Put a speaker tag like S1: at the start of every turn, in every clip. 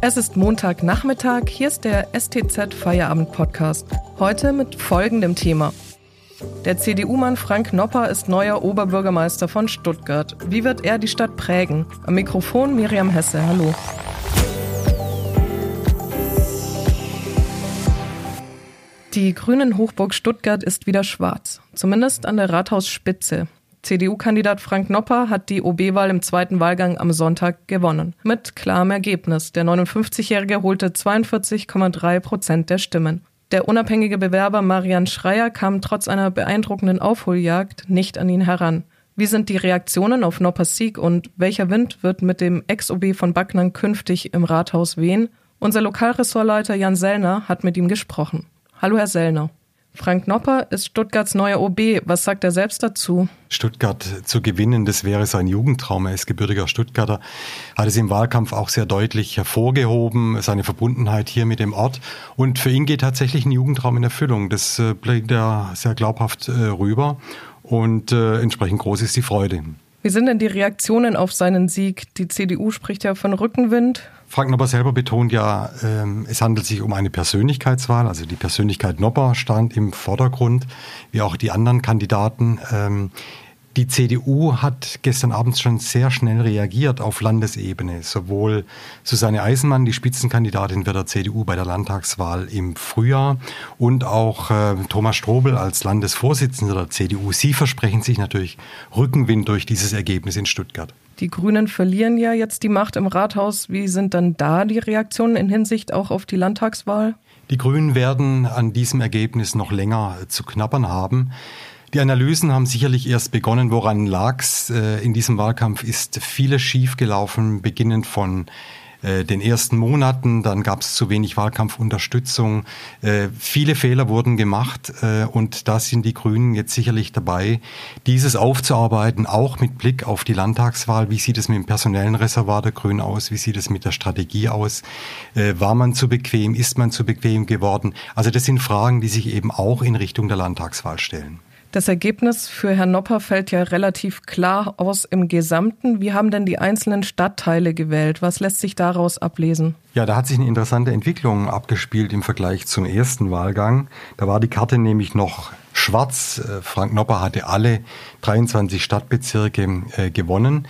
S1: Es ist Montagnachmittag, hier ist der STZ Feierabend Podcast. Heute mit folgendem Thema. Der CDU-Mann Frank Nopper ist neuer Oberbürgermeister von Stuttgart. Wie wird er die Stadt prägen? Am Mikrofon Miriam Hesse, hallo. Die Grünen Hochburg Stuttgart ist wieder schwarz, zumindest an der Rathausspitze. CDU-Kandidat Frank Nopper hat die OB-Wahl im zweiten Wahlgang am Sonntag gewonnen. Mit klarem Ergebnis. Der 59-Jährige holte 42,3 Prozent der Stimmen. Der unabhängige Bewerber Marian Schreier kam trotz einer beeindruckenden Aufholjagd nicht an ihn heran. Wie sind die Reaktionen auf Noppers Sieg und welcher Wind wird mit dem Ex-OB von Backnang künftig im Rathaus wehen? Unser Lokalressortleiter Jan Sellner hat mit ihm gesprochen. Hallo, Herr Sellner. Frank Nopper ist Stuttgarts neuer OB. Was sagt er selbst dazu?
S2: Stuttgart zu gewinnen, das wäre sein Jugendtraum. Er ist gebürtiger Stuttgarter, hat es im Wahlkampf auch sehr deutlich hervorgehoben, seine Verbundenheit hier mit dem Ort. Und für ihn geht tatsächlich ein Jugendtraum in Erfüllung. Das äh, bringt er sehr glaubhaft äh, rüber und äh, entsprechend groß ist die Freude.
S1: Wie sind denn die Reaktionen auf seinen Sieg? Die CDU spricht ja von Rückenwind.
S2: Frank Nopper selber betont ja, ähm, es handelt sich um eine Persönlichkeitswahl. Also die Persönlichkeit Nopper stand im Vordergrund, wie auch die anderen Kandidaten. Ähm, die CDU hat gestern Abend schon sehr schnell reagiert auf Landesebene. Sowohl Susanne Eisenmann, die Spitzenkandidatin wird der CDU bei der Landtagswahl im Frühjahr, und auch äh, Thomas Strobel als Landesvorsitzender der CDU. Sie versprechen sich natürlich Rückenwind durch dieses Ergebnis in Stuttgart.
S1: Die Grünen verlieren ja jetzt die Macht im Rathaus. Wie sind dann da die Reaktionen in Hinsicht auch auf die Landtagswahl?
S2: Die Grünen werden an diesem Ergebnis noch länger zu knabbern haben. Die Analysen haben sicherlich erst begonnen. Woran lag's? Äh, in diesem Wahlkampf ist vieles schiefgelaufen, beginnend von äh, den ersten Monaten, dann gab es zu wenig Wahlkampfunterstützung. Äh, viele Fehler wurden gemacht und da sind die Grünen jetzt sicherlich dabei, dieses aufzuarbeiten, auch mit Blick auf die Landtagswahl. Wie sieht es mit dem personellen Reservat der Grünen aus? Wie sieht es mit der Strategie aus? War man zu bequem? Ist man zu bequem geworden? Also das sind Fragen, die sich eben auch in Richtung der Landtagswahl stellen.
S1: Das Ergebnis für Herrn Nopper fällt ja relativ klar aus im Gesamten. Wie haben denn die einzelnen Stadtteile gewählt? Was lässt sich daraus ablesen?
S2: Ja, da hat sich eine interessante Entwicklung abgespielt im Vergleich zum ersten Wahlgang. Da war die Karte nämlich noch schwarz. Äh, Frank Nopper hatte alle 23 Stadtbezirke äh, gewonnen.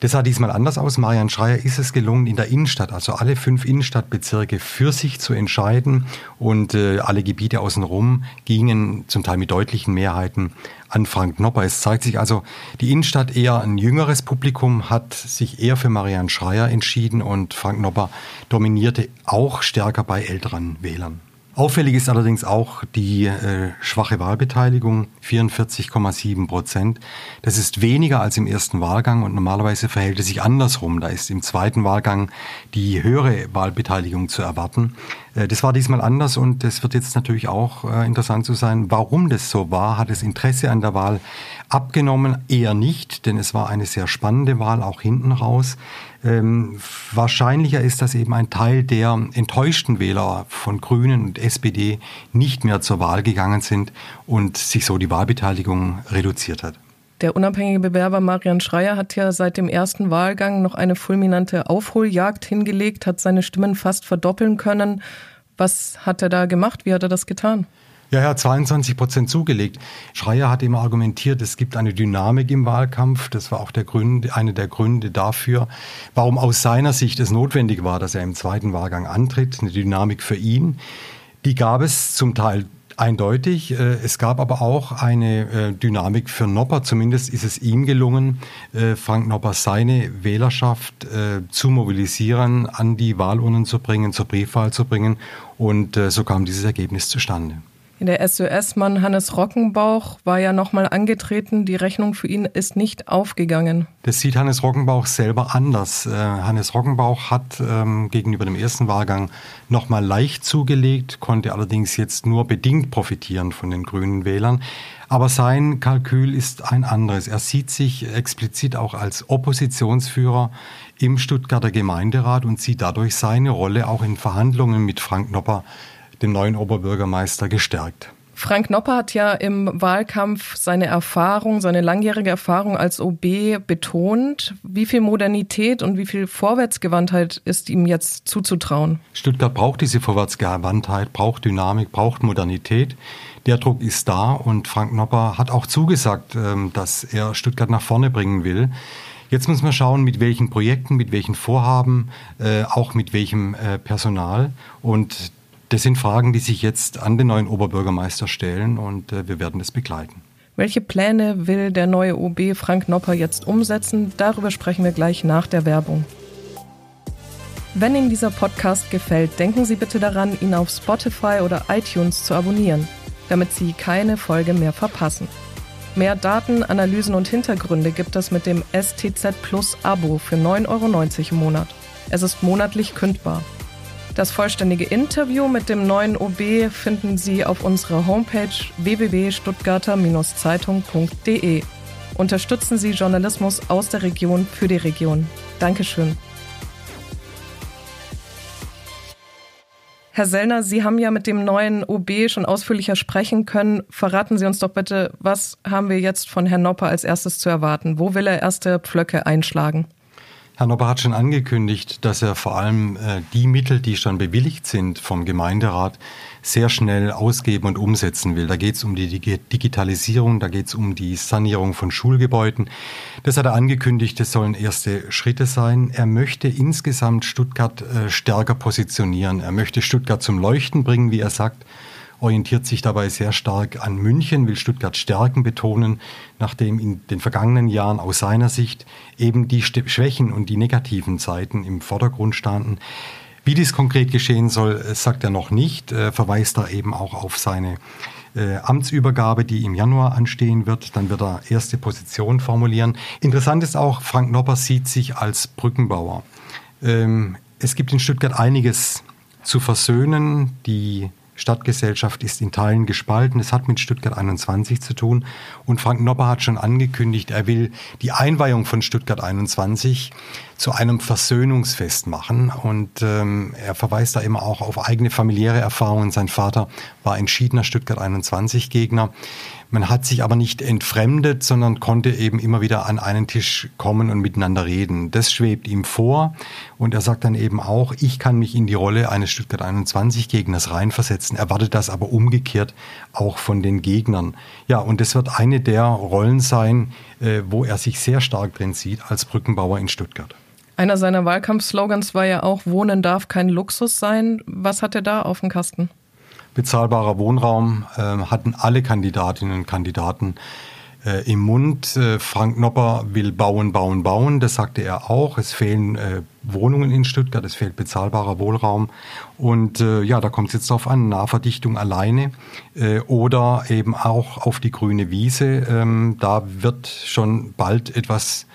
S2: Das sah diesmal anders aus. Marian Schreier ist es gelungen, in der Innenstadt, also alle fünf Innenstadtbezirke für sich zu entscheiden und äh, alle Gebiete außenrum gingen zum Teil mit deutlichen Mehrheiten an Frank Nopper. Es zeigt sich also, die Innenstadt eher ein jüngeres Publikum hat sich eher für Marian Schreier entschieden und Frank Nopper dominierte auch stärker bei älteren Wählern. Auffällig ist allerdings auch die äh, schwache Wahlbeteiligung, 44,7 Prozent. Das ist weniger als im ersten Wahlgang und normalerweise verhält es sich andersrum. Da ist im zweiten Wahlgang die höhere Wahlbeteiligung zu erwarten. Äh, das war diesmal anders und es wird jetzt natürlich auch äh, interessant zu sein, warum das so war. Hat das Interesse an der Wahl abgenommen? Eher nicht, denn es war eine sehr spannende Wahl, auch hinten raus. Ähm, wahrscheinlicher ist, dass eben ein Teil der enttäuschten Wähler von Grünen und SPD nicht mehr zur Wahl gegangen sind und sich so die Wahlbeteiligung reduziert hat.
S1: Der unabhängige Bewerber Marian Schreier hat ja seit dem ersten Wahlgang noch eine fulminante Aufholjagd hingelegt, hat seine Stimmen fast verdoppeln können. Was hat er da gemacht? Wie hat er das getan?
S2: Ja, hat 22 Prozent zugelegt. Schreier hat immer argumentiert, es gibt eine Dynamik im Wahlkampf. Das war auch der Gründe, eine der Gründe dafür, warum aus seiner Sicht es notwendig war, dass er im zweiten Wahlgang antritt. Eine Dynamik für ihn. Die gab es zum Teil eindeutig. Äh, es gab aber auch eine äh, Dynamik für Nopper. Zumindest ist es ihm gelungen, äh, Frank Nopper seine Wählerschaft zu mobilisieren, an die Wahlurnen zu bringen, zur Briefwahl zu bringen. Und so kam dieses Ergebnis zustande.
S1: Der SOS-Mann Hannes Rockenbauch war ja nochmal angetreten. Die Rechnung für ihn ist nicht aufgegangen.
S2: Das sieht Hannes Rockenbauch selber anders. Äh, Hannes Rockenbauch hat ähm, gegenüber dem ersten Wahlgang nochmal leicht zugelegt, konnte allerdings jetzt nur bedingt profitieren von den grünen Wählern. Aber sein Kalkül ist ein anderes. Er sieht sich explizit auch als Oppositionsführer im Stuttgarter Gemeinderat und sieht dadurch seine Rolle auch in Verhandlungen mit Frank Nopper dem neuen Oberbürgermeister gestärkt.
S1: Frank Nopper hat ja im Wahlkampf seine Erfahrung, seine langjährige Erfahrung als OB betont. Wie viel Modernität und wie viel Vorwärtsgewandtheit ist ihm jetzt zuzutrauen?
S2: Stuttgart braucht diese Vorwärtsgewandtheit, braucht Dynamik, braucht Modernität. Der Druck ist da und Frank Nopper hat auch zugesagt, ähm, dass er Stuttgart nach vorne bringen will. Jetzt muss man schauen, mit welchen Projekten, mit welchen Vorhaben, äh, auch mit welchem äh, Personal. Und das sind Fragen, die sich jetzt an den neuen Oberbürgermeister stellen und äh, wir werden es begleiten.
S1: Welche Pläne will der neue OB Frank Nopper jetzt umsetzen? Darüber sprechen wir gleich nach der Werbung. Wenn Ihnen dieser Podcast gefällt, denken Sie bitte daran, ihn auf Spotify oder iTunes zu abonnieren, damit Sie keine Folge mehr verpassen. Mehr Daten, Analysen und Hintergründe gibt es mit dem STZ Plus Abo für 9,90 Euro im Monat. Es ist monatlich kündbar. Das vollständige Interview mit dem neuen OB finden Sie auf unserer Homepage www.stuttgarter-zeitung.de. Unterstützen Sie Journalismus aus der Region für die Region. Dankeschön. Herr Sellner, Sie haben ja mit dem neuen OB schon ausführlicher sprechen können. Verraten Sie uns doch bitte, was haben wir jetzt von Herrn Nopper als erstes zu erwarten? Wo will er erste Pflöcke einschlagen?
S2: Herr Nopper hat schon angekündigt, dass er vor allem äh, die Mittel, die schon bewilligt sind vom Gemeinderat, sehr schnell ausgeben und umsetzen will. Da geht es um die Digitalisierung, da geht es um die Sanierung von Schulgebäuden. Das hat er angekündigt, das sollen erste Schritte sein. Er möchte insgesamt Stuttgart äh, stärker positionieren. Er möchte Stuttgart zum Leuchten bringen, wie er sagt orientiert sich dabei sehr stark an München, will Stuttgart Stärken betonen, nachdem in den vergangenen Jahren aus seiner Sicht eben die Schwächen und die negativen Seiten im Vordergrund standen. Wie dies konkret geschehen soll, äh, sagt er noch nicht, äh, verweist er eben auch auf seine äh, Amtsübergabe, die im Januar anstehen wird. Dann wird er erste Position formulieren. Interessant ist auch, Frank Nopper sieht sich als Brückenbauer. Ähm, es gibt in Stuttgart einiges zu versöhnen. Die Stadtgesellschaft ist in Teilen gespalten. Es hat mit Stuttgart 21 zu tun. Und Frank Nopper hat schon angekündigt, er will die Einweihung von Stuttgart 21 zu einem Versöhnungsfest machen. Und ähm, er verweist da immer auch auf eigene familiäre Erfahrungen. Sein Vater war entschiedener Stuttgart 21 Gegner. Man hat sich aber nicht entfremdet, sondern konnte eben immer wieder an einen Tisch kommen und miteinander reden. Das schwebt ihm vor und er sagt dann eben auch, ich kann mich in die Rolle eines Stuttgart 21 Gegners reinversetzen, erwartet das aber umgekehrt auch von den Gegnern. Ja, und das wird eine der Rollen sein, äh, wo er sich sehr stark drin sieht als Brückenbauer in Stuttgart.
S1: Einer seiner Wahlkampfslogans war ja auch, Wohnen darf kein Luxus sein. Was hat er da auf dem Kasten?
S2: bezahlbarer Wohnraum äh, hatten alle Kandidatinnen und Kandidaten äh, im Mund. Äh, Frank Nopper will bauen, bauen, bauen. Das sagte er auch. Es fehlen äh, Wohnungen in Stuttgart, es fehlt bezahlbarer Wohnraum. Und äh, ja, da kommt es jetzt darauf an, Nahverdichtung alleine äh, oder eben auch auf die grüne Wiese. Ähm, da wird schon bald etwas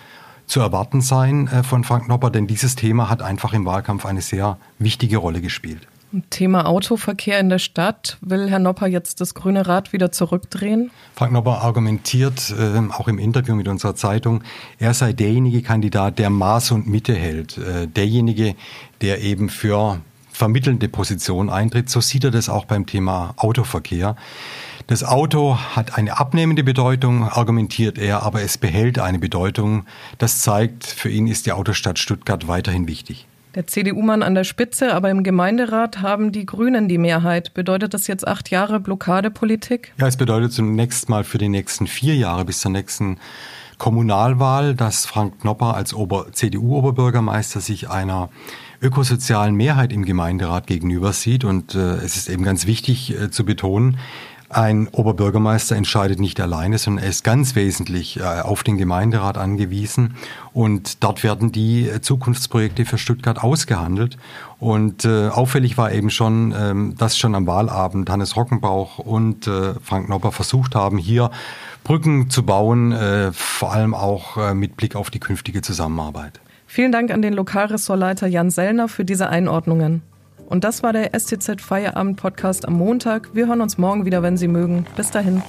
S2: zu erwarten sein äh, von Frank Nopper, denn dieses Thema hat einfach im Wahlkampf eine sehr wichtige Rolle gespielt.
S1: Thema Autoverkehr in der Stadt. Will Herr Nopper jetzt das grüne Rad wieder zurückdrehen?
S2: Frank Nopper argumentiert äh, auch im Interview mit unserer Zeitung, er sei derjenige Kandidat, der Maß und Mitte hält. Äh, derjenige, der eben für vermittelnde Position eintritt. So sieht er das auch beim Thema Autoverkehr. Das Auto hat eine abnehmende Bedeutung, argumentiert er, aber es behält eine Bedeutung. Das zeigt, für ihn ist die Autostadt Stuttgart weiterhin wichtig
S1: der CDU-Mann an der Spitze, aber im Gemeinderat haben die Grünen die Mehrheit. Bedeutet das jetzt acht Jahre Blockadepolitik?
S2: Ja, es bedeutet zunächst mal für die nächsten vier Jahre bis zur nächsten Kommunalwahl, dass Frank Knopper als CDU-Oberbürgermeister sich einer ökosozialen Mehrheit im Gemeinderat gegenüber sieht. Und äh, es ist eben ganz wichtig äh, zu betonen, ein Oberbürgermeister entscheidet nicht alleine, sondern er ist ganz wesentlich äh, auf den Gemeinderat angewiesen. Und dort werden die Zukunftsprojekte für Stuttgart ausgehandelt. Und äh, auffällig war eben schon, ähm, dass schon am Wahlabend Hannes Rockenbauch und äh, Frank Nopper versucht haben, hier Brücken zu bauen, vor allem auch mit Blick auf die künftige Zusammenarbeit.
S1: Vielen Dank an den Lokalressortleiter Jan Sellner für diese Einordnungen. Und das war der STZ Feierabend Podcast am Montag. Wir hören uns morgen wieder, wenn Sie mögen. Bis dahin.